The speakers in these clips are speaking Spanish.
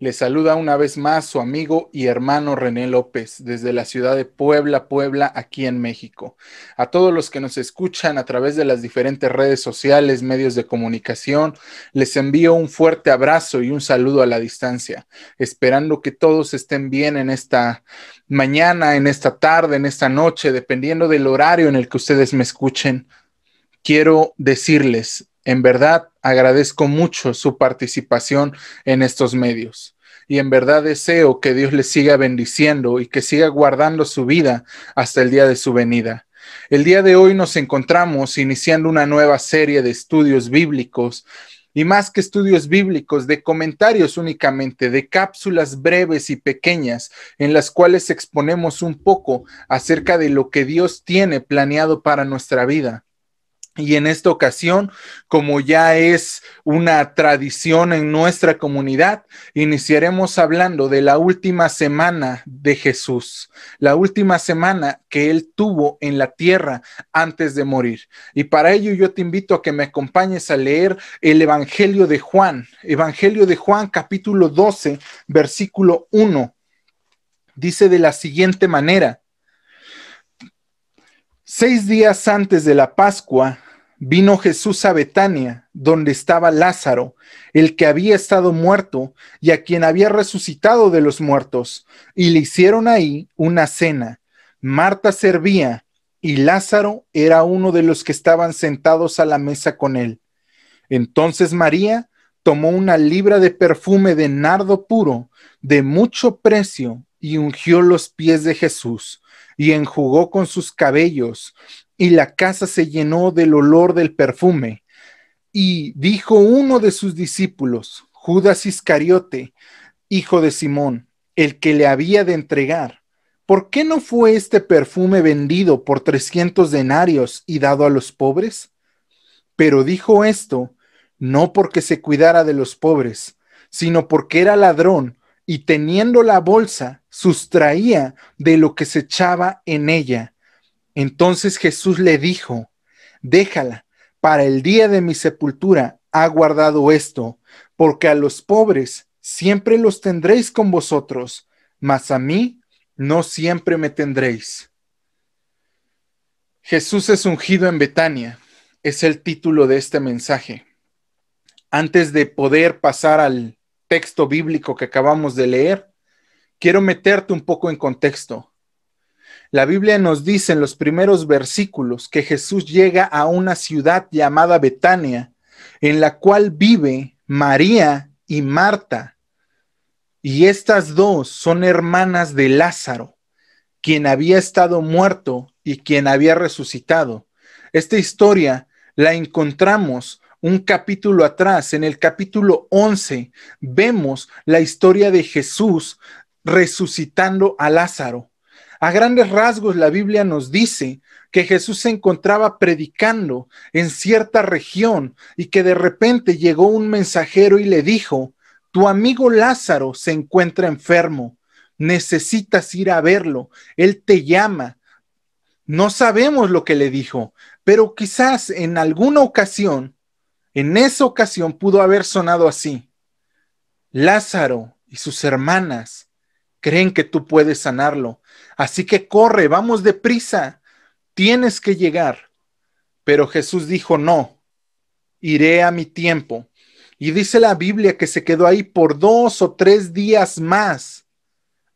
Le saluda una vez más su amigo y hermano René López desde la ciudad de Puebla, Puebla, aquí en México. A todos los que nos escuchan a través de las diferentes redes sociales, medios de comunicación, les envío un fuerte abrazo y un saludo a la distancia, esperando que todos estén bien en esta mañana, en esta tarde, en esta noche, dependiendo del horario en el que ustedes me escuchen. Quiero decirles, en verdad agradezco mucho su participación en estos medios y en verdad deseo que Dios les siga bendiciendo y que siga guardando su vida hasta el día de su venida. El día de hoy nos encontramos iniciando una nueva serie de estudios bíblicos y más que estudios bíblicos, de comentarios únicamente, de cápsulas breves y pequeñas en las cuales exponemos un poco acerca de lo que Dios tiene planeado para nuestra vida. Y en esta ocasión, como ya es una tradición en nuestra comunidad, iniciaremos hablando de la última semana de Jesús, la última semana que él tuvo en la tierra antes de morir. Y para ello yo te invito a que me acompañes a leer el Evangelio de Juan, Evangelio de Juan capítulo 12, versículo 1. Dice de la siguiente manera. Seis días antes de la Pascua, vino Jesús a Betania, donde estaba Lázaro, el que había estado muerto y a quien había resucitado de los muertos, y le hicieron ahí una cena. Marta servía y Lázaro era uno de los que estaban sentados a la mesa con él. Entonces María tomó una libra de perfume de nardo puro, de mucho precio, y ungió los pies de Jesús, y enjugó con sus cabellos y la casa se llenó del olor del perfume. Y dijo uno de sus discípulos, Judas Iscariote, hijo de Simón, el que le había de entregar, ¿por qué no fue este perfume vendido por trescientos denarios y dado a los pobres? Pero dijo esto no porque se cuidara de los pobres, sino porque era ladrón y teniendo la bolsa, sustraía de lo que se echaba en ella entonces Jesús le dijo, déjala, para el día de mi sepultura ha guardado esto, porque a los pobres siempre los tendréis con vosotros, mas a mí no siempre me tendréis. Jesús es ungido en Betania, es el título de este mensaje. Antes de poder pasar al texto bíblico que acabamos de leer, quiero meterte un poco en contexto. La Biblia nos dice en los primeros versículos que Jesús llega a una ciudad llamada Betania, en la cual vive María y Marta. Y estas dos son hermanas de Lázaro, quien había estado muerto y quien había resucitado. Esta historia la encontramos un capítulo atrás, en el capítulo 11, vemos la historia de Jesús resucitando a Lázaro. A grandes rasgos, la Biblia nos dice que Jesús se encontraba predicando en cierta región y que de repente llegó un mensajero y le dijo, tu amigo Lázaro se encuentra enfermo, necesitas ir a verlo, él te llama. No sabemos lo que le dijo, pero quizás en alguna ocasión, en esa ocasión pudo haber sonado así. Lázaro y sus hermanas creen que tú puedes sanarlo. Así que corre, vamos deprisa, tienes que llegar. Pero Jesús dijo, no, iré a mi tiempo. Y dice la Biblia que se quedó ahí por dos o tres días más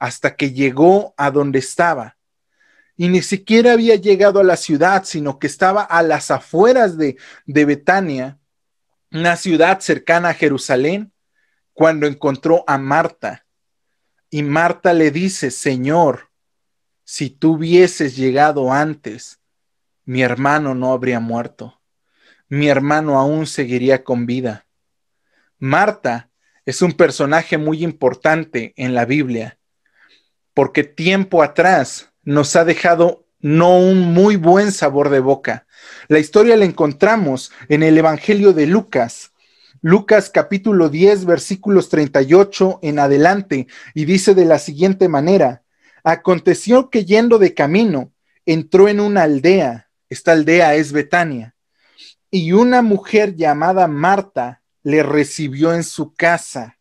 hasta que llegó a donde estaba. Y ni siquiera había llegado a la ciudad, sino que estaba a las afueras de, de Betania, una ciudad cercana a Jerusalén, cuando encontró a Marta. Y Marta le dice, Señor, si tú hubieses llegado antes, mi hermano no habría muerto. Mi hermano aún seguiría con vida. Marta es un personaje muy importante en la Biblia, porque tiempo atrás nos ha dejado no un muy buen sabor de boca. La historia la encontramos en el Evangelio de Lucas, Lucas capítulo 10, versículos 38 en adelante, y dice de la siguiente manera, Aconteció que yendo de camino, entró en una aldea, esta aldea es Betania, y una mujer llamada Marta le recibió en su casa.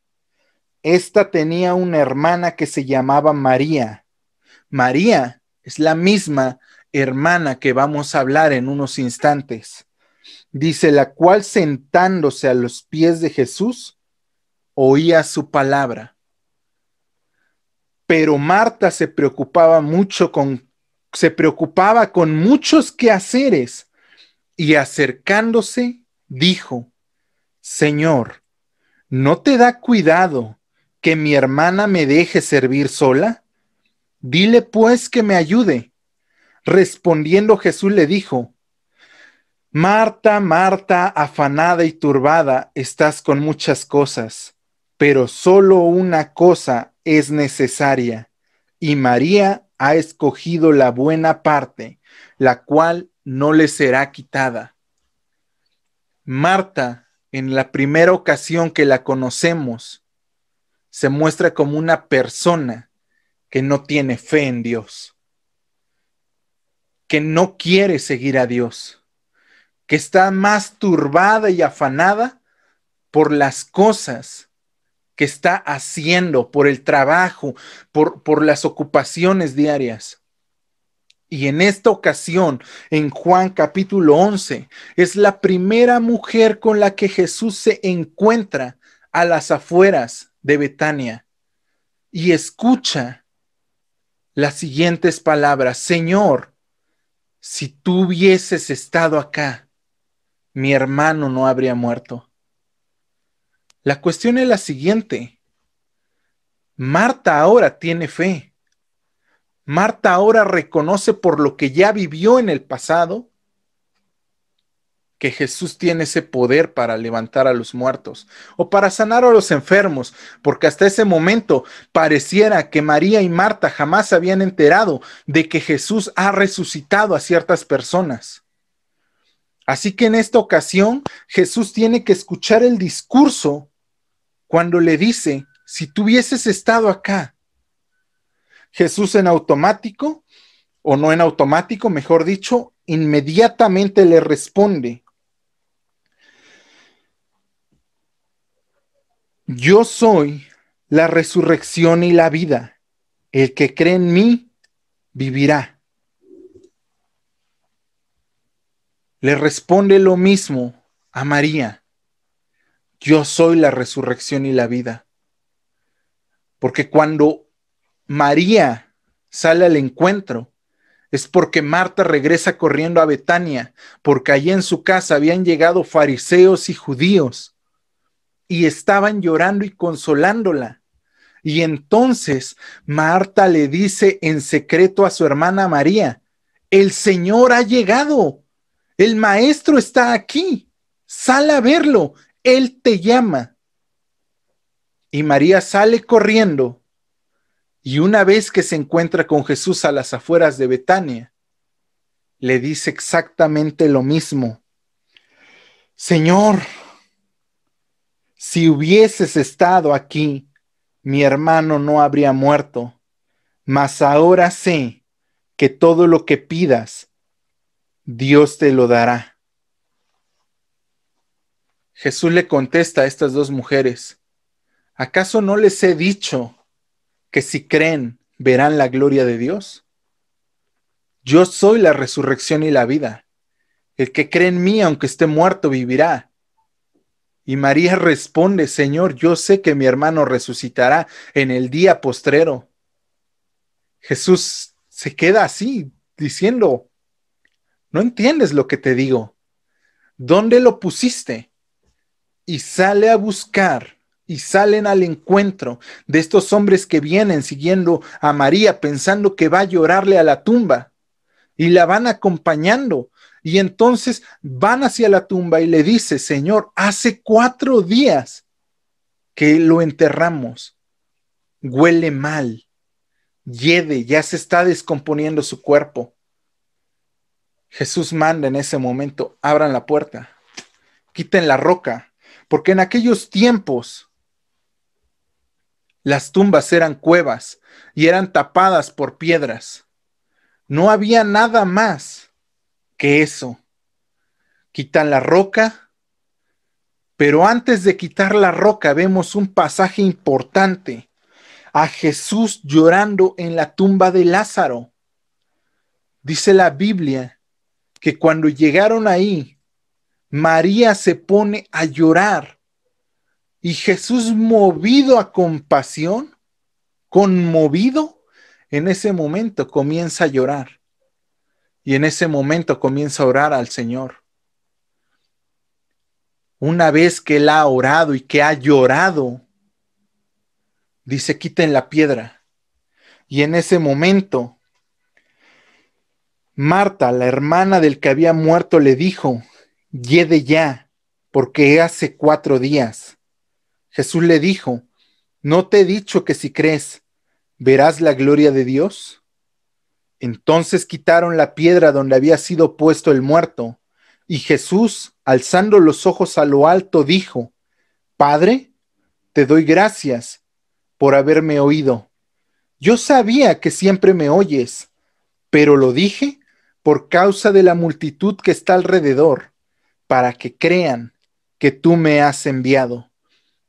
esta tenía una hermana que se llamaba María. María es la misma hermana que vamos a hablar en unos instantes. Dice, la cual sentándose a los pies de Jesús, oía su palabra. Pero Marta se preocupaba mucho con, se preocupaba con muchos quehaceres y acercándose, dijo, Señor, ¿no te da cuidado que mi hermana me deje servir sola? Dile pues que me ayude. Respondiendo Jesús le dijo, Marta, Marta, afanada y turbada, estás con muchas cosas, pero solo una cosa es necesaria, y María ha escogido la buena parte, la cual no le será quitada. Marta, en la primera ocasión que la conocemos, se muestra como una persona que no tiene fe en Dios, que no quiere seguir a Dios, que está más turbada y afanada por las cosas que está haciendo, por el trabajo, por, por las ocupaciones diarias. Y en esta ocasión, en Juan capítulo 11, es la primera mujer con la que Jesús se encuentra a las afueras de Betania y escucha las siguientes palabras, Señor, si tú hubieses estado acá, mi hermano no habría muerto. La cuestión es la siguiente. Marta ahora tiene fe. Marta ahora reconoce por lo que ya vivió en el pasado que Jesús tiene ese poder para levantar a los muertos o para sanar a los enfermos, porque hasta ese momento pareciera que María y Marta jamás habían enterado de que Jesús ha resucitado a ciertas personas. Así que en esta ocasión Jesús tiene que escuchar el discurso cuando le dice, si tú hubieses estado acá, Jesús en automático, o no en automático, mejor dicho, inmediatamente le responde, Yo soy la resurrección y la vida. El que cree en mí vivirá. Le responde lo mismo a María. Yo soy la resurrección y la vida. Porque cuando María sale al encuentro, es porque Marta regresa corriendo a Betania, porque allí en su casa habían llegado fariseos y judíos y estaban llorando y consolándola. Y entonces Marta le dice en secreto a su hermana María, el Señor ha llegado, el Maestro está aquí, sal a verlo, Él te llama. Y María sale corriendo y una vez que se encuentra con Jesús a las afueras de Betania, le dice exactamente lo mismo. Señor, si hubieses estado aquí, mi hermano no habría muerto, mas ahora sé que todo lo que pidas, Dios te lo dará. Jesús le contesta a estas dos mujeres, ¿acaso no les he dicho que si creen verán la gloria de Dios? Yo soy la resurrección y la vida. El que cree en mí, aunque esté muerto, vivirá. Y María responde, Señor, yo sé que mi hermano resucitará en el día postrero. Jesús se queda así, diciendo, no entiendes lo que te digo. ¿Dónde lo pusiste? Y sale a buscar y salen al encuentro de estos hombres que vienen siguiendo a María pensando que va a llorarle a la tumba y la van acompañando y entonces van hacia la tumba y le dice, Señor, hace cuatro días que lo enterramos. Huele mal, yede, ya se está descomponiendo su cuerpo. Jesús manda en ese momento, abran la puerta, quiten la roca, porque en aquellos tiempos las tumbas eran cuevas y eran tapadas por piedras. No había nada más que eso. Quitan la roca, Pero antes de quitar la roca vemos un pasaje importante. A Jesús llorando en la tumba de Lázaro. Dice la Biblia que cuando llegaron ahí, María se pone a llorar y Jesús movido a compasión, conmovido, en ese momento comienza a llorar. Y en ese momento comienza a orar al Señor. Una vez que él ha orado y que ha llorado, dice, quiten la piedra. Y en ese momento, Marta, la hermana del que había muerto, le dijo, yede ya, porque hace cuatro días. Jesús le dijo, ¿no te he dicho que si crees, verás la gloria de Dios? Entonces quitaron la piedra donde había sido puesto el muerto, y Jesús, alzando los ojos a lo alto, dijo, Padre, te doy gracias por haberme oído. Yo sabía que siempre me oyes, pero lo dije por causa de la multitud que está alrededor, para que crean que tú me has enviado.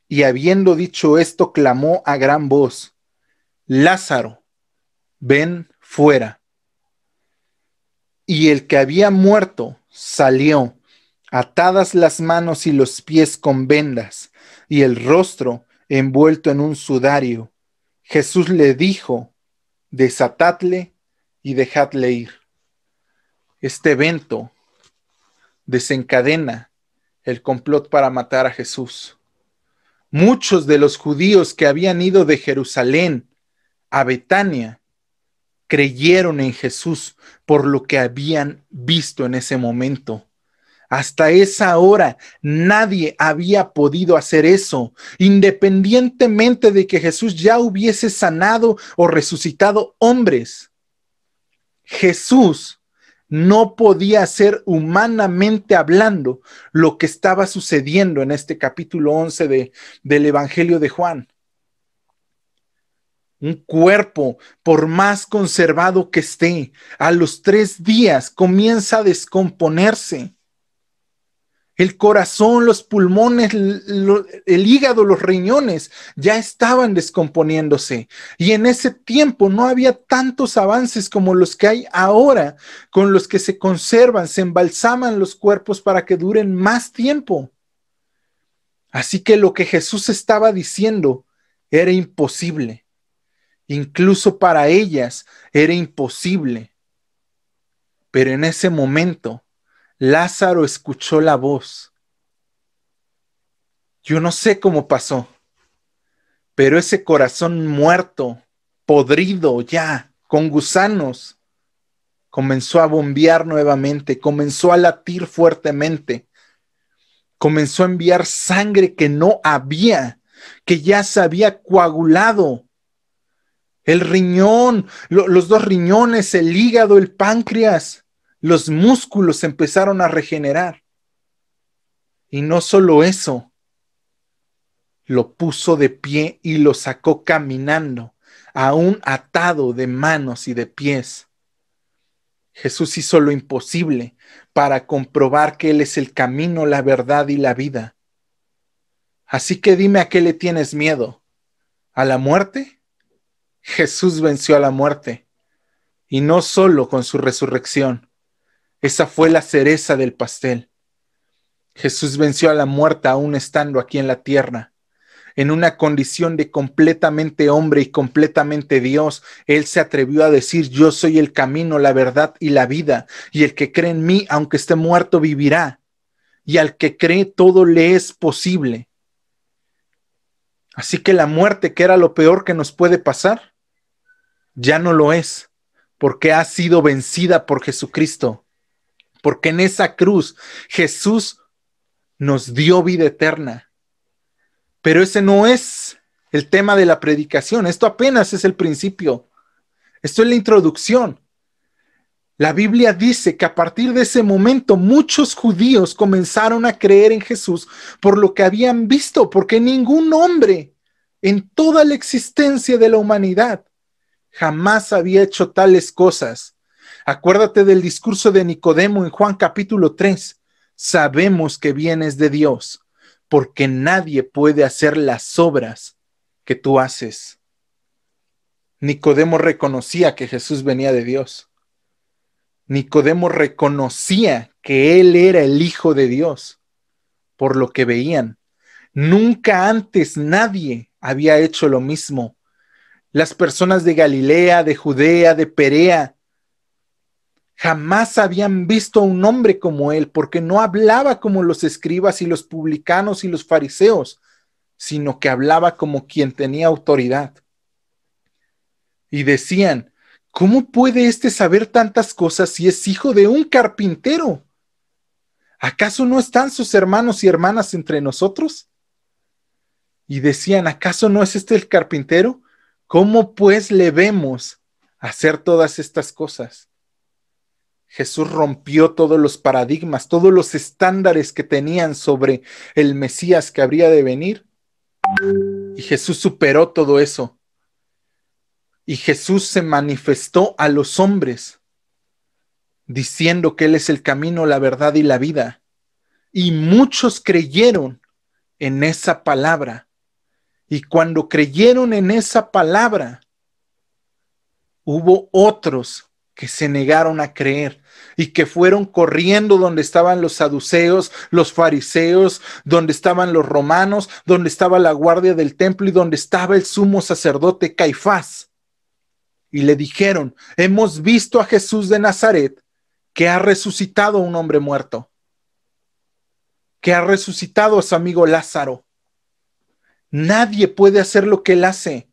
Y habiendo dicho esto, clamó a gran voz, Lázaro, ven fuera. Y el que había muerto salió, atadas las manos y los pies con vendas, y el rostro envuelto en un sudario. Jesús le dijo, desatadle y dejadle ir. Este evento desencadena el complot para matar a Jesús. Muchos de los judíos que habían ido de Jerusalén a Betania creyeron en Jesús por lo que habían visto en ese momento. Hasta esa hora nadie había podido hacer eso, independientemente de que Jesús ya hubiese sanado o resucitado hombres. Jesús no podía ser humanamente hablando lo que estaba sucediendo en este capítulo 11 de, del Evangelio de Juan. Un cuerpo, por más conservado que esté, a los tres días comienza a descomponerse el corazón, los pulmones, el hígado, los riñones ya estaban descomponiéndose. Y en ese tiempo no había tantos avances como los que hay ahora, con los que se conservan, se embalsaman los cuerpos para que duren más tiempo. Así que lo que Jesús estaba diciendo era imposible. Incluso para ellas era imposible. Pero en ese momento Lázaro escuchó la voz. Yo no sé cómo pasó, pero ese corazón muerto, podrido ya, con gusanos, comenzó a bombear nuevamente, comenzó a latir fuertemente, comenzó a enviar sangre que no había, que ya se había coagulado. El riñón, los dos riñones, el hígado, el páncreas los músculos empezaron a regenerar. Y no solo eso, lo puso de pie y lo sacó caminando, aún atado de manos y de pies. Jesús hizo lo imposible para comprobar que Él es el camino, la verdad y la vida. Así que dime a qué le tienes miedo. ¿A la muerte? Jesús venció a la muerte, y no solo con su resurrección, esa fue la cereza del pastel. Jesús venció a la muerte aún estando aquí en la tierra. En una condición de completamente hombre y completamente Dios, Él se atrevió a decir, yo soy el camino, la verdad y la vida, y el que cree en mí, aunque esté muerto, vivirá. Y al que cree, todo le es posible. Así que la muerte, que era lo peor que nos puede pasar, ya no lo es, porque ha sido vencida por Jesucristo porque en esa cruz Jesús nos dio vida eterna. Pero ese no es el tema de la predicación, esto apenas es el principio, esto es la introducción. La Biblia dice que a partir de ese momento muchos judíos comenzaron a creer en Jesús por lo que habían visto, porque ningún hombre en toda la existencia de la humanidad jamás había hecho tales cosas Acuérdate del discurso de Nicodemo en Juan capítulo 3. Sabemos que vienes de Dios, porque nadie puede hacer las obras que tú haces. Nicodemo reconocía que Jesús venía de Dios. Nicodemo reconocía que él era el Hijo de Dios por lo que veían. Nunca antes nadie había hecho lo mismo. Las personas de Galilea, de Judea, de Perea, jamás habían visto a un hombre como él, porque no hablaba como los escribas y los publicanos y los fariseos, sino que hablaba como quien tenía autoridad. Y decían, ¿cómo puede éste saber tantas cosas si es hijo de un carpintero? ¿Acaso no están sus hermanos y hermanas entre nosotros? Y decían, ¿acaso no es este el carpintero? ¿Cómo pues le vemos hacer todas estas cosas? Jesús rompió todos los paradigmas, todos los estándares que tenían sobre el Mesías que habría de venir. Y Jesús superó todo eso. Y Jesús se manifestó a los hombres diciendo que Él es el camino, la verdad y la vida. Y muchos creyeron en esa palabra. Y cuando creyeron en esa palabra, hubo otros que se negaron a creer y que fueron corriendo donde estaban los saduceos, los fariseos, donde estaban los romanos, donde estaba la guardia del templo y donde estaba el sumo sacerdote Caifás. Y le dijeron, hemos visto a Jesús de Nazaret que ha resucitado un hombre muerto, que ha resucitado a su amigo Lázaro. Nadie puede hacer lo que él hace.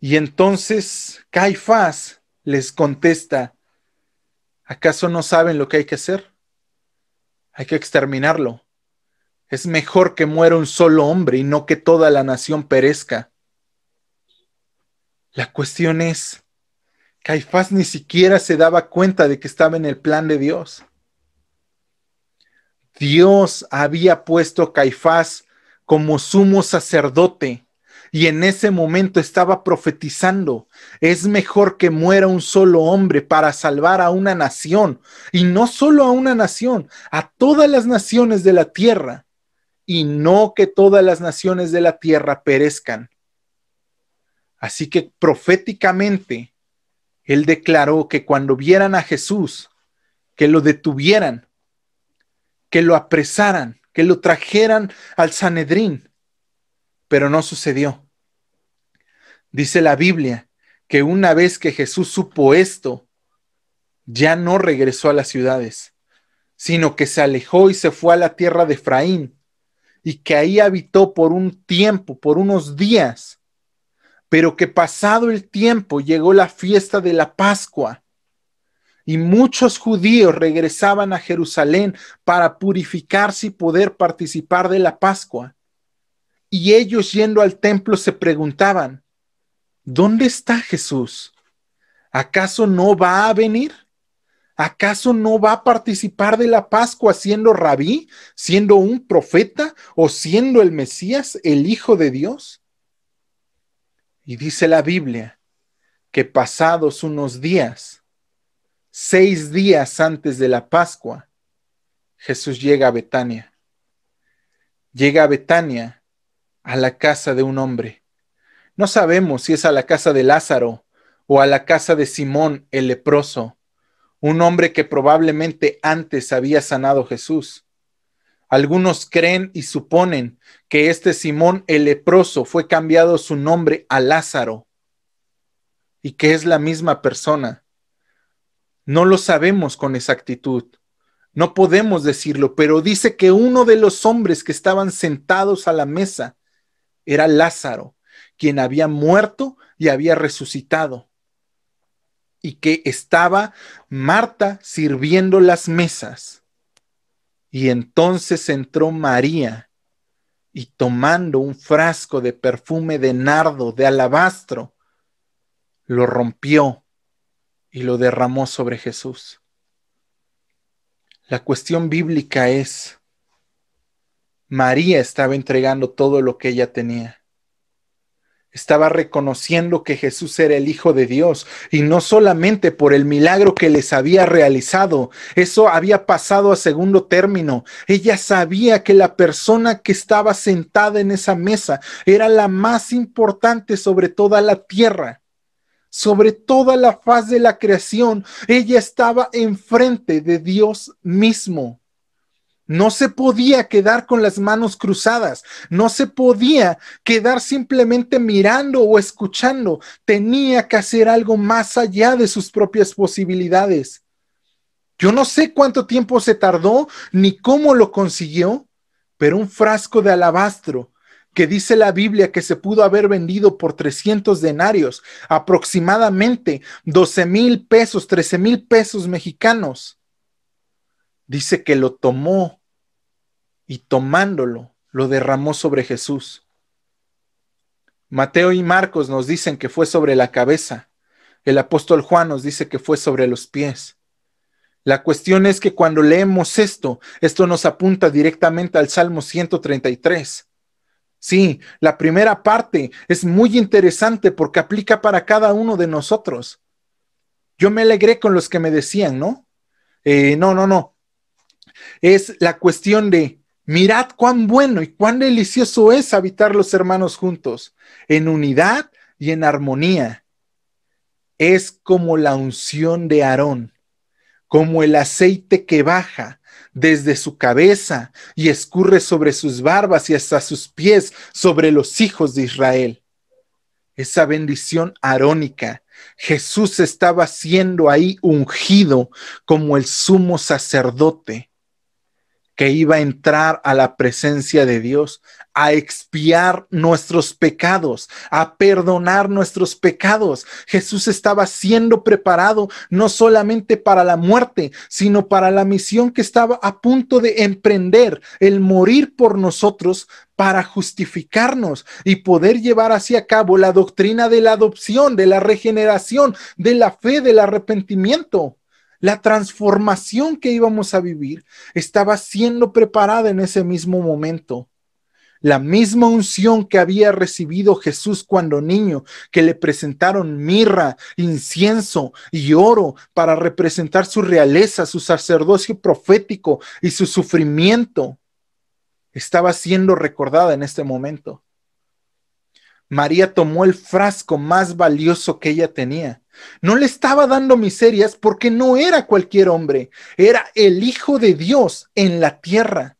Y entonces Caifás les contesta, ¿acaso no saben lo que hay que hacer? Hay que exterminarlo. Es mejor que muera un solo hombre y no que toda la nación perezca. La cuestión es, Caifás ni siquiera se daba cuenta de que estaba en el plan de Dios. Dios había puesto a Caifás como sumo sacerdote y en ese momento estaba profetizando, es mejor que muera un solo hombre para salvar a una nación, y no solo a una nación, a todas las naciones de la tierra, y no que todas las naciones de la tierra perezcan. Así que proféticamente él declaró que cuando vieran a Jesús, que lo detuvieran, que lo apresaran, que lo trajeran al Sanedrín, pero no sucedió. Dice la Biblia que una vez que Jesús supo esto, ya no regresó a las ciudades, sino que se alejó y se fue a la tierra de Efraín, y que ahí habitó por un tiempo, por unos días, pero que pasado el tiempo llegó la fiesta de la Pascua y muchos judíos regresaban a Jerusalén para purificarse y poder participar de la Pascua. Y ellos yendo al templo se preguntaban, ¿dónde está Jesús? ¿Acaso no va a venir? ¿Acaso no va a participar de la Pascua siendo rabí, siendo un profeta o siendo el Mesías, el Hijo de Dios? Y dice la Biblia que pasados unos días, seis días antes de la Pascua, Jesús llega a Betania. Llega a Betania, a la casa de un hombre. No sabemos si es a la casa de Lázaro o a la casa de Simón el leproso, un hombre que probablemente antes había sanado Jesús. Algunos creen y suponen que este Simón el leproso fue cambiado su nombre a Lázaro y que es la misma persona. No lo sabemos con exactitud. No podemos decirlo, pero dice que uno de los hombres que estaban sentados a la mesa era Lázaro, quien había muerto y había resucitado. Y que estaba Marta sirviendo las mesas. Y entonces entró María y tomando un frasco de perfume de nardo, de alabastro, lo rompió y lo derramó sobre Jesús. La cuestión bíblica es, María estaba entregando todo lo que ella tenía. estaba reconociendo que Jesús era el Hijo de Dios y no solamente por el milagro que les había realizado, eso había pasado a segundo término. Ella sabía que la persona que estaba sentada en esa mesa era la más importante sobre toda la tierra, sobre toda la faz de la creación. Ella estaba enfrente de Dios mismo. No se podía quedar con las manos cruzadas, no se podía quedar simplemente mirando o escuchando, tenía que hacer algo más allá de sus propias posibilidades. Yo no sé cuánto tiempo se tardó ni cómo lo consiguió, pero un frasco de alabastro que dice la Biblia que se pudo haber vendido por 300 denarios, aproximadamente 12 mil pesos, 13 mil pesos mexicanos dice que lo tomó y tomándolo lo derramó sobre Jesús. Mateo y Marcos nos dicen que fue sobre la cabeza. El apóstol Juan nos dice que fue sobre los pies. La cuestión es que cuando leemos esto, esto nos apunta directamente al Salmo 133. Sí, la primera parte es muy interesante porque aplica para cada uno de nosotros. Yo me alegré con los que me decían, ¿no? Eh, no, no, no, es la cuestión de mirad cuán bueno y cuán delicioso es habitar los hermanos juntos, en unidad y en armonía. Es como la unción de Aarón, como el aceite que baja desde su cabeza y escurre sobre sus barbas y hasta sus pies sobre los hijos de Israel. Esa bendición arónica. Jesús estaba siendo ahí ungido como el sumo sacerdote que iba a entrar a la presencia de Dios, a expiar nuestros pecados, a perdonar nuestros pecados. Jesús estaba siendo preparado no solamente para la muerte, sino para la misión que estaba a punto de emprender, el morir por nosotros para justificarnos y poder llevar hacia cabo la doctrina de la adopción, de la regeneración, de la fe, del arrepentimiento. La transformación que íbamos a vivir estaba siendo preparada en ese mismo momento. La misma unción que había recibido Jesús cuando niño, que le presentaron mirra, incienso y oro para representar su realeza, su sacerdocio profético y su sufrimiento, estaba siendo recordada en este momento. María tomó el frasco más valioso que ella tenía no le estaba dando miserias porque no era cualquier hombre, era el Hijo de Dios en la tierra.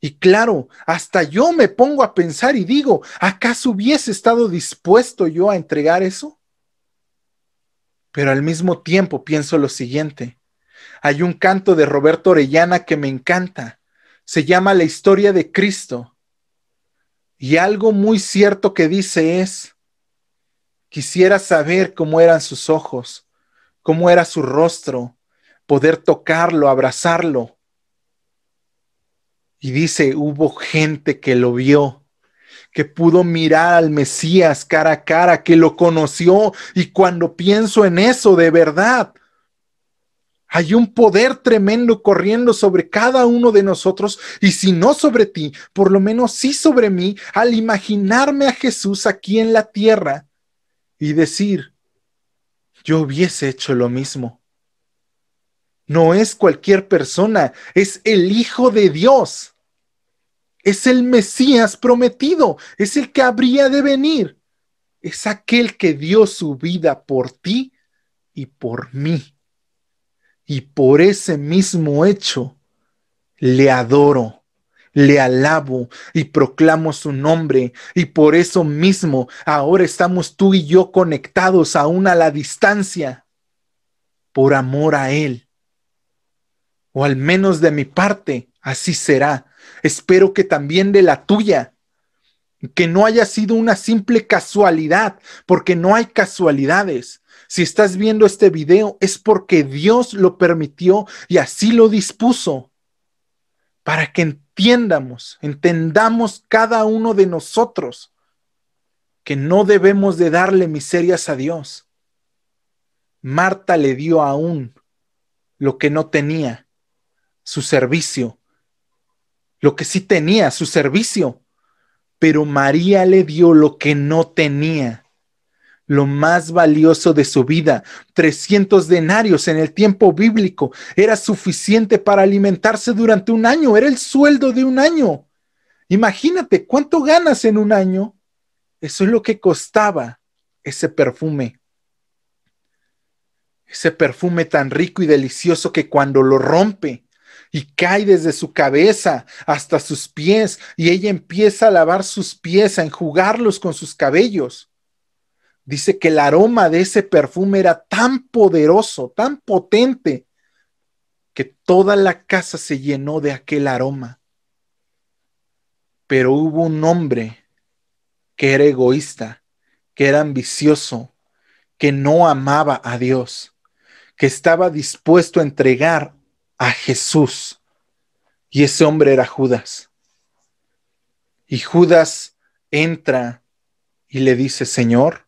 Y claro, hasta yo me pongo a pensar y digo, ¿acaso hubiese estado dispuesto yo a entregar eso? Pero al mismo tiempo pienso lo siguiente. Hay un canto de Roberto Orellana que me encanta. Se llama La historia de Cristo. Y algo muy cierto que dice es, Quisiera saber cómo eran sus ojos, cómo era su rostro, poder tocarlo, abrazarlo. Y dice, hubo gente que lo vio, que pudo mirar al Mesías cara a cara, que lo conoció. Y cuando pienso en eso, de verdad, hay un poder tremendo corriendo sobre cada uno de nosotros y si no sobre ti, por lo menos sí sobre mí, al imaginarme a Jesús aquí en la tierra y decir, yo hubiese hecho lo mismo. No es cualquier persona, es el Hijo de Dios. Es el Mesías prometido, es el que habría de venir. Es aquel que dio su vida por ti y por mí. Y por ese mismo hecho le adoro le alabo y proclamo su nombre y por eso mismo ahora estamos tú y yo conectados aún a la distancia por amor a Él. O al menos de mi parte, así será. Espero que también de la tuya, que no haya sido una simple casualidad, porque no hay casualidades. Si estás viendo este video es porque Dios lo permitió y así lo dispuso para que entiendamos, entendamos cada uno de nosotros que no debemos de darle miserias a Dios. Marta le dio aún lo que no tenía, su servicio, lo que sí tenía, su servicio. pero María le dio lo que no tenía, lo más valioso de su vida. 300 denarios en el tiempo bíblico era suficiente para alimentarse durante un año, era el sueldo de un año. Imagínate cuánto ganas en un año. Eso es lo que costaba ese perfume. Ese perfume tan rico y delicioso que cuando lo rompe, y cae desde su cabeza hasta sus pies y ella empieza a lavar sus pies, a enjugarlos con sus cabellos. Dice que el aroma de ese perfume era tan poderoso, tan potente, que toda la casa se llenó de aquel aroma. Pero hubo un hombre que era egoísta, que era ambicioso, que no amaba a Dios, que estaba dispuesto a entregar a Jesús. Y ese hombre era Judas. Y Judas entra y le dice, Señor,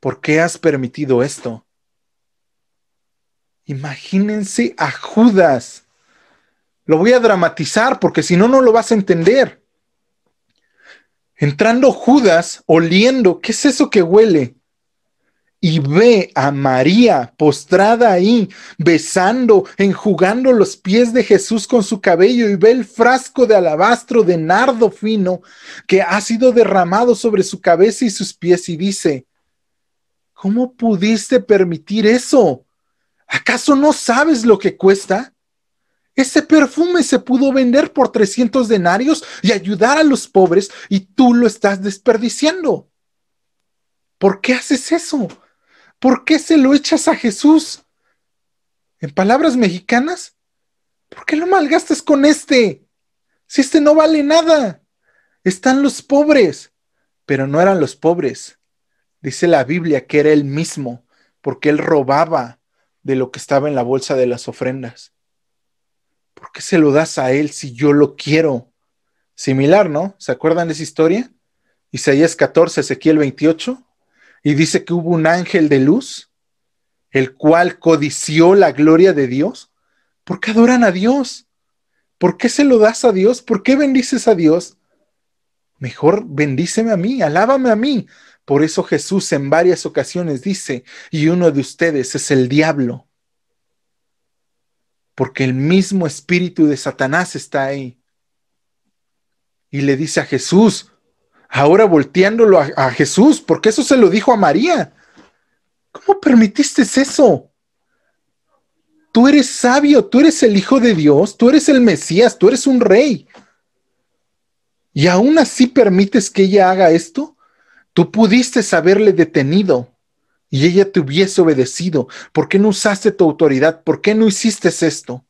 ¿por qué has permitido esto? Imagínense a Judas. Lo voy a dramatizar porque si no, no lo vas a entender. Entrando Judas, oliendo, ¿qué es eso que huele? y ve a María postrada ahí, besando, enjugando los pies de Jesús con su cabello y ve el frasco de alabastro de nardo fino que ha sido derramado sobre su cabeza y sus pies y dice, ¿cómo pudiste permitir eso? ¿Acaso no sabes lo que cuesta? Ese perfume se pudo vender por 300 denarios y ayudar a los pobres y tú lo estás desperdiciando. ¿Por qué haces eso? ¿Por qué se lo echas a Jesús? En palabras mexicanas, ¿por qué lo malgastas con este? Si este no vale nada. Están los pobres, pero no eran los pobres. Dice la Biblia que era él mismo, porque él robaba de lo que estaba en la bolsa de las ofrendas. ¿Por qué se lo das a él si yo lo quiero? Similar, ¿no? ¿Se acuerdan de esa historia? Isaías 14, Ezequiel 28 y dice que hubo un ángel de luz, el cual codició la gloria de Dios. ¿Por qué adoran a Dios? ¿Por qué se lo das a Dios? ¿Por qué bendices a Dios? Mejor bendíceme a mí, alábame a mí. Por eso Jesús en varias ocasiones dice, y uno de ustedes es el diablo. Porque el mismo espíritu de Satanás está ahí. Y le dice a Jesús, ahora volteándolo a, Jesús, porque eso se lo dijo a María. ¿Cómo permitiste eso? Tú eres sabio, tú eres el Hijo de Dios, tú eres el Mesías, tú eres un rey. Y aún así permites que ella haga esto. Tú pudiste haberle detenido y ella te hubiese obedecido. ¿Por qué no usaste tu autoridad? ¿Por qué no hiciste esto?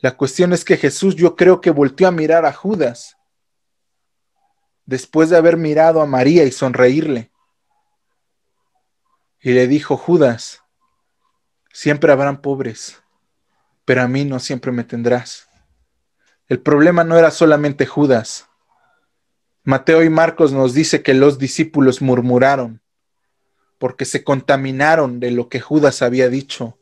La cuestión es que Jesús yo creo que volteó a mirar a Judas después de haber mirado a María y sonreírle. Y le dijo, Judas, siempre habrán pobres, pero a mí no siempre me tendrás. El problema no era solamente Judas. Mateo y Marcos nos dice que los discípulos murmuraron porque se contaminaron de lo que Judas había dicho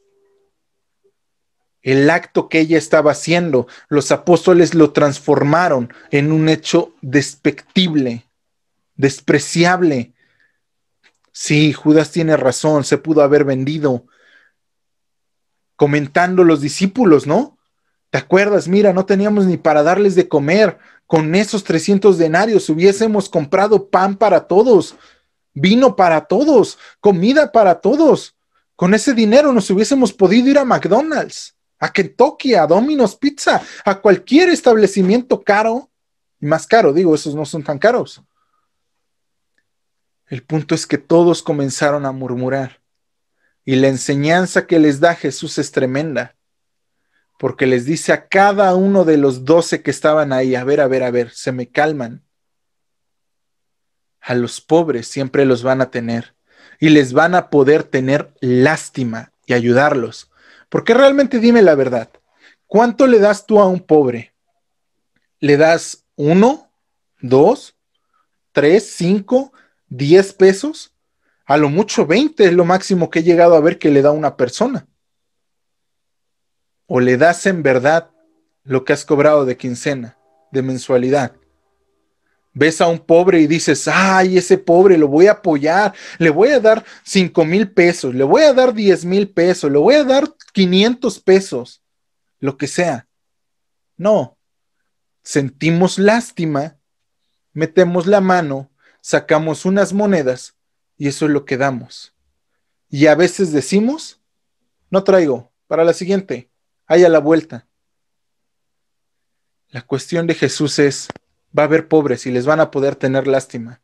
el acto que ella estaba haciendo, los apóstoles lo transformaron en un hecho despectible, despreciable. Sí, Judas tiene razón, se pudo haber vendido. Comentando los discípulos, ¿no? ¿Te acuerdas? Mira, no teníamos ni para darles de comer. Con esos 300 denarios hubiésemos comprado pan para todos, vino para todos, comida para todos. Con ese dinero nos hubiésemos podido ir a McDonald's a Kentucky, a Domino's Pizza, a cualquier establecimiento caro, y más caro, digo, esos no son tan caros. El punto es que todos comenzaron a murmurar y la enseñanza que les da Jesús es tremenda, porque les dice a cada uno de los doce que estaban ahí, a ver, a ver, a ver, se me calman. A los pobres siempre los van a tener y les van a poder tener lástima y ayudarlos porque realmente dime la verdad, ¿cuánto le das tú a un pobre? ¿Le das uno, dos, tres, cinco, diez pesos? A lo mucho veinte es lo máximo que he llegado a ver que le da una persona. ¿O le das en verdad lo que has cobrado de quincena, de mensualidad? Ves a un pobre y dices, ay, ese pobre lo voy a apoyar, le voy a dar cinco mil pesos, le voy a dar diez mil pesos, le voy a dar 500 pesos, lo que sea. No, sentimos lástima, metemos la mano, sacamos unas monedas y eso es lo que damos. Y a veces decimos, no traigo, para la siguiente, hay a la vuelta. La cuestión de Jesús es, va a haber pobres y les van a poder tener lástima.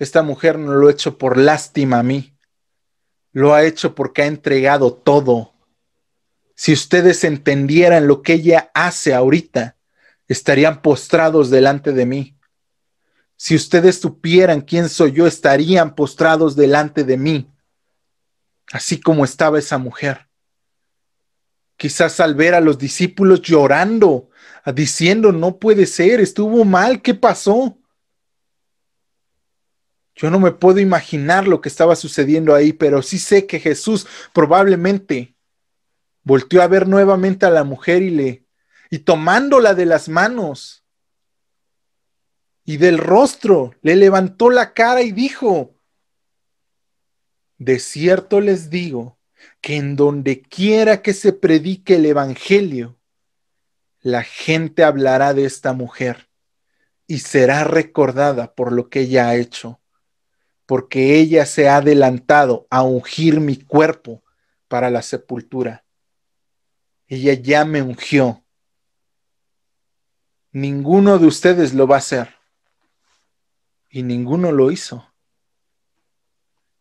Esta mujer no lo ha hecho por lástima a mí, lo ha hecho porque ha entregado todo. Si ustedes entendieran lo que ella hace ahorita, estarían postrados delante de mí. Si ustedes supieran quién soy yo, estarían postrados delante de mí, así como estaba esa mujer. Quizás al ver a los discípulos llorando, diciendo, no puede ser, estuvo mal, ¿qué pasó? Yo no me puedo imaginar lo que estaba sucediendo ahí, pero sí sé que Jesús probablemente volteó a ver nuevamente a la mujer y le, y tomándola de las manos y del rostro, le levantó la cara y dijo, de cierto les digo que en donde quiera que se predique el Evangelio, la gente hablará de esta mujer y será recordada por lo que ella ha hecho, porque ella se ha adelantado a ungir mi cuerpo para la sepultura. Ella ya me ungió. Ninguno de ustedes lo va a hacer. Y ninguno lo hizo.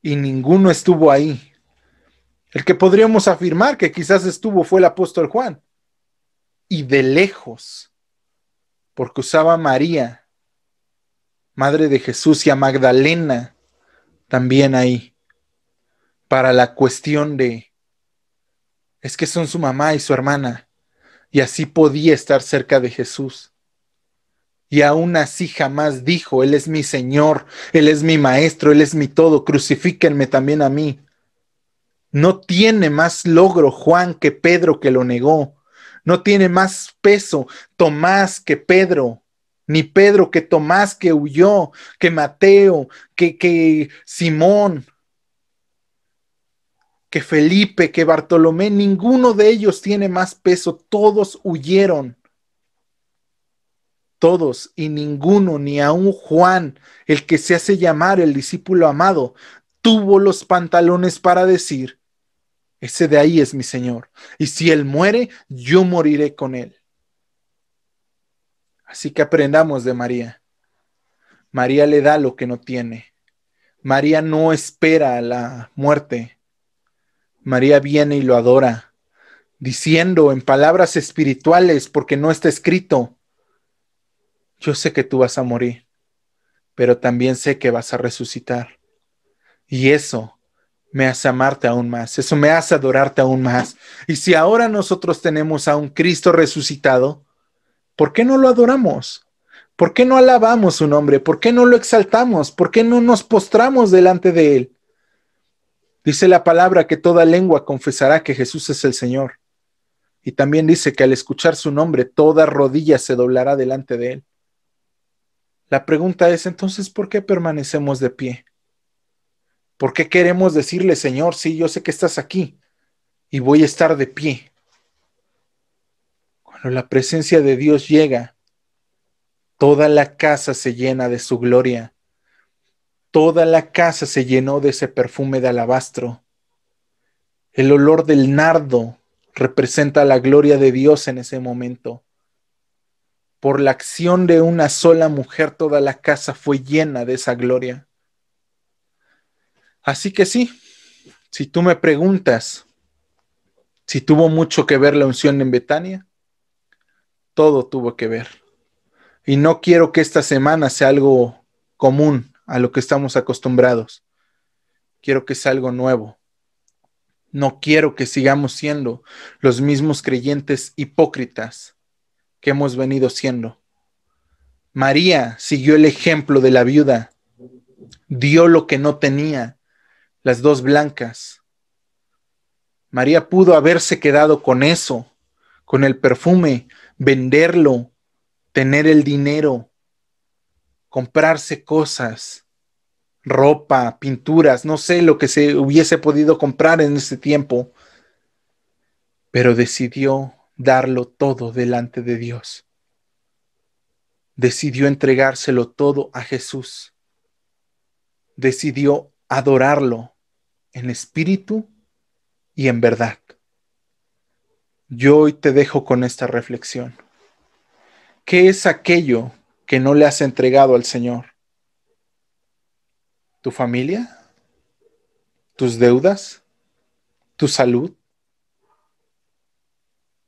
Y ninguno estuvo ahí. El que podríamos afirmar que quizás estuvo fue el apóstol Juan y de lejos, porque usaba a María, madre de Jesús, y a Magdalena también ahí, para la cuestión de, es que son su mamá y su hermana, y así podía estar cerca de Jesús. Y aún así jamás dijo, Él es mi Señor, Él es mi Maestro, Él es mi todo, crucifíquenme también a mí. No tiene más logro Juan que Pedro que lo negó. No tiene más peso Tomás que Pedro, ni Pedro que Tomás que huyó, que Mateo, que, que Simón, que Felipe, que Bartolomé. Ninguno de ellos tiene más peso. Todos huyeron. Todos y ninguno, ni aun Juan, el que se hace llamar el discípulo amado, tuvo los pantalones para decir, ese de ahí es mi Señor. Y si Él muere, yo moriré con Él. Así que aprendamos de María. María le da lo que no tiene. María no espera la muerte. María viene y lo adora, diciendo en palabras espirituales, porque no está escrito, yo sé que tú vas a morir, pero también sé que vas a resucitar. Y eso me hace amarte aún más, eso me hace adorarte aún más. Y si ahora nosotros tenemos a un Cristo resucitado, ¿por qué no lo adoramos? ¿Por qué no alabamos su nombre? ¿Por qué no lo exaltamos? ¿Por qué no nos postramos delante de él? Dice la palabra que toda lengua confesará que Jesús es el Señor. Y también dice que al escuchar su nombre, toda rodilla se doblará delante de él. La pregunta es entonces, ¿por qué permanecemos de pie? ¿Por qué queremos decirle, Señor, sí, yo sé que estás aquí y voy a estar de pie? Cuando la presencia de Dios llega, toda la casa se llena de su gloria. Toda la casa se llenó de ese perfume de alabastro. El olor del nardo representa la gloria de Dios en ese momento. Por la acción de una sola mujer, toda la casa fue llena de esa gloria. Así que sí, si tú me preguntas si tuvo mucho que ver la unción en Betania, todo tuvo que ver. Y no quiero que esta semana sea algo común a lo que estamos acostumbrados. Quiero que sea algo nuevo. No quiero que sigamos siendo los mismos creyentes hipócritas que hemos venido siendo. María siguió el ejemplo de la viuda, dio lo que no tenía las dos blancas. María pudo haberse quedado con eso, con el perfume, venderlo, tener el dinero, comprarse cosas, ropa, pinturas, no sé lo que se hubiese podido comprar en ese tiempo, pero decidió darlo todo delante de Dios. Decidió entregárselo todo a Jesús. Decidió adorarlo en espíritu y en verdad. Yo hoy te dejo con esta reflexión. ¿Qué es aquello que no le has entregado al Señor? ¿Tu familia? ¿Tus deudas? ¿Tu salud?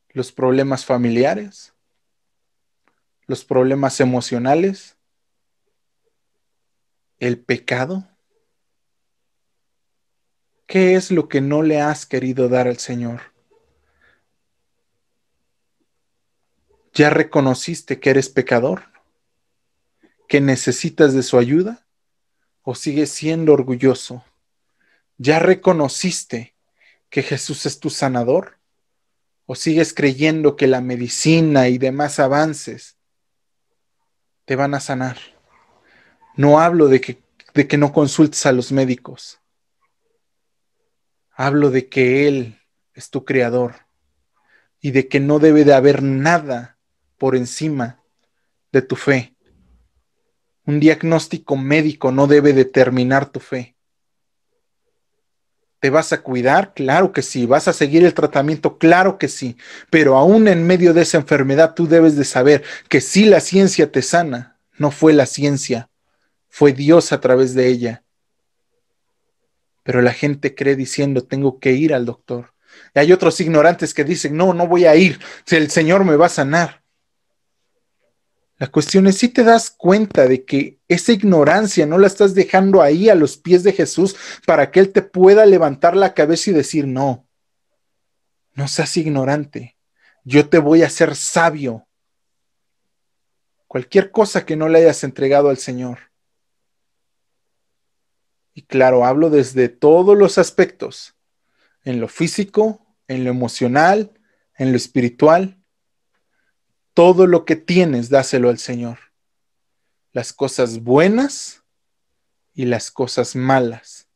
¿Los problemas familiares? ¿Los problemas emocionales? ¿El pecado? ¿Qué es lo que no le has querido dar al Señor? ¿Ya reconociste que eres pecador? ¿Que necesitas de su ayuda? ¿O sigues siendo orgulloso? ¿Ya reconociste que Jesús es tu sanador? ¿O sigues creyendo que la medicina y demás avances te van a sanar? No hablo de que, de que no consultes a los médicos. Hablo de que Él es tu creador y de que no debe de haber nada por encima de tu fe. Un diagnóstico médico no debe determinar tu fe. ¿Te vas a cuidar? Claro que sí. ¿Vas a seguir el tratamiento? Claro que sí. Pero aún en medio de esa enfermedad tú debes de saber que si la ciencia te sana, no fue la ciencia, fue Dios a través de ella. Pero la gente cree diciendo, tengo que ir al doctor. Y hay otros ignorantes que dicen, no, no voy a ir, el Señor me va a sanar. La cuestión es si te das cuenta de que esa ignorancia no la estás dejando ahí a los pies de Jesús para que Él te pueda levantar la cabeza y decir, no, no seas ignorante, yo te voy a hacer sabio. Cualquier cosa que no le hayas entregado al Señor. Y claro, hablo desde todos los aspectos, en lo físico, en lo emocional, en lo espiritual, todo lo que tienes, dáselo al Señor. Las cosas buenas y las cosas malas,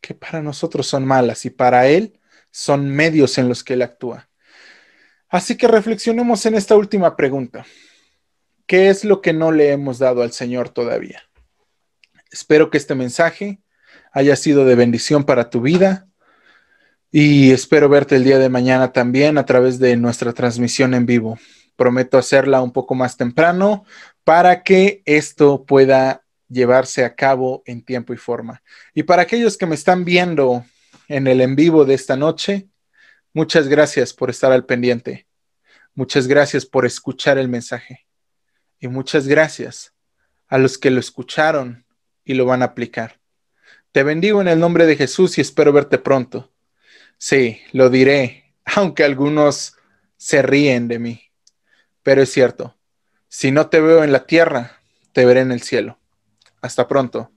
que para nosotros son malas y para Él son medios en los que Él actúa. Así que reflexionemos en esta última pregunta. ¿Qué es lo que no le hemos dado al Señor todavía? Espero que este mensaje haya sido de bendición para tu vida y espero verte el día de mañana también a través de nuestra transmisión en vivo. Prometo hacerla un poco más temprano para que esto pueda llevarse a cabo en tiempo y forma. Y para aquellos que me están viendo en el en vivo de esta noche, muchas gracias por estar al pendiente. Muchas gracias por escuchar el mensaje. Y muchas gracias a los que lo escucharon y lo van a aplicar. Te bendigo en el nombre de Jesús y espero verte pronto. Sí, lo diré, aunque algunos se ríen de mí. Pero es cierto, si no te veo en la tierra, te veré en el cielo. Hasta pronto.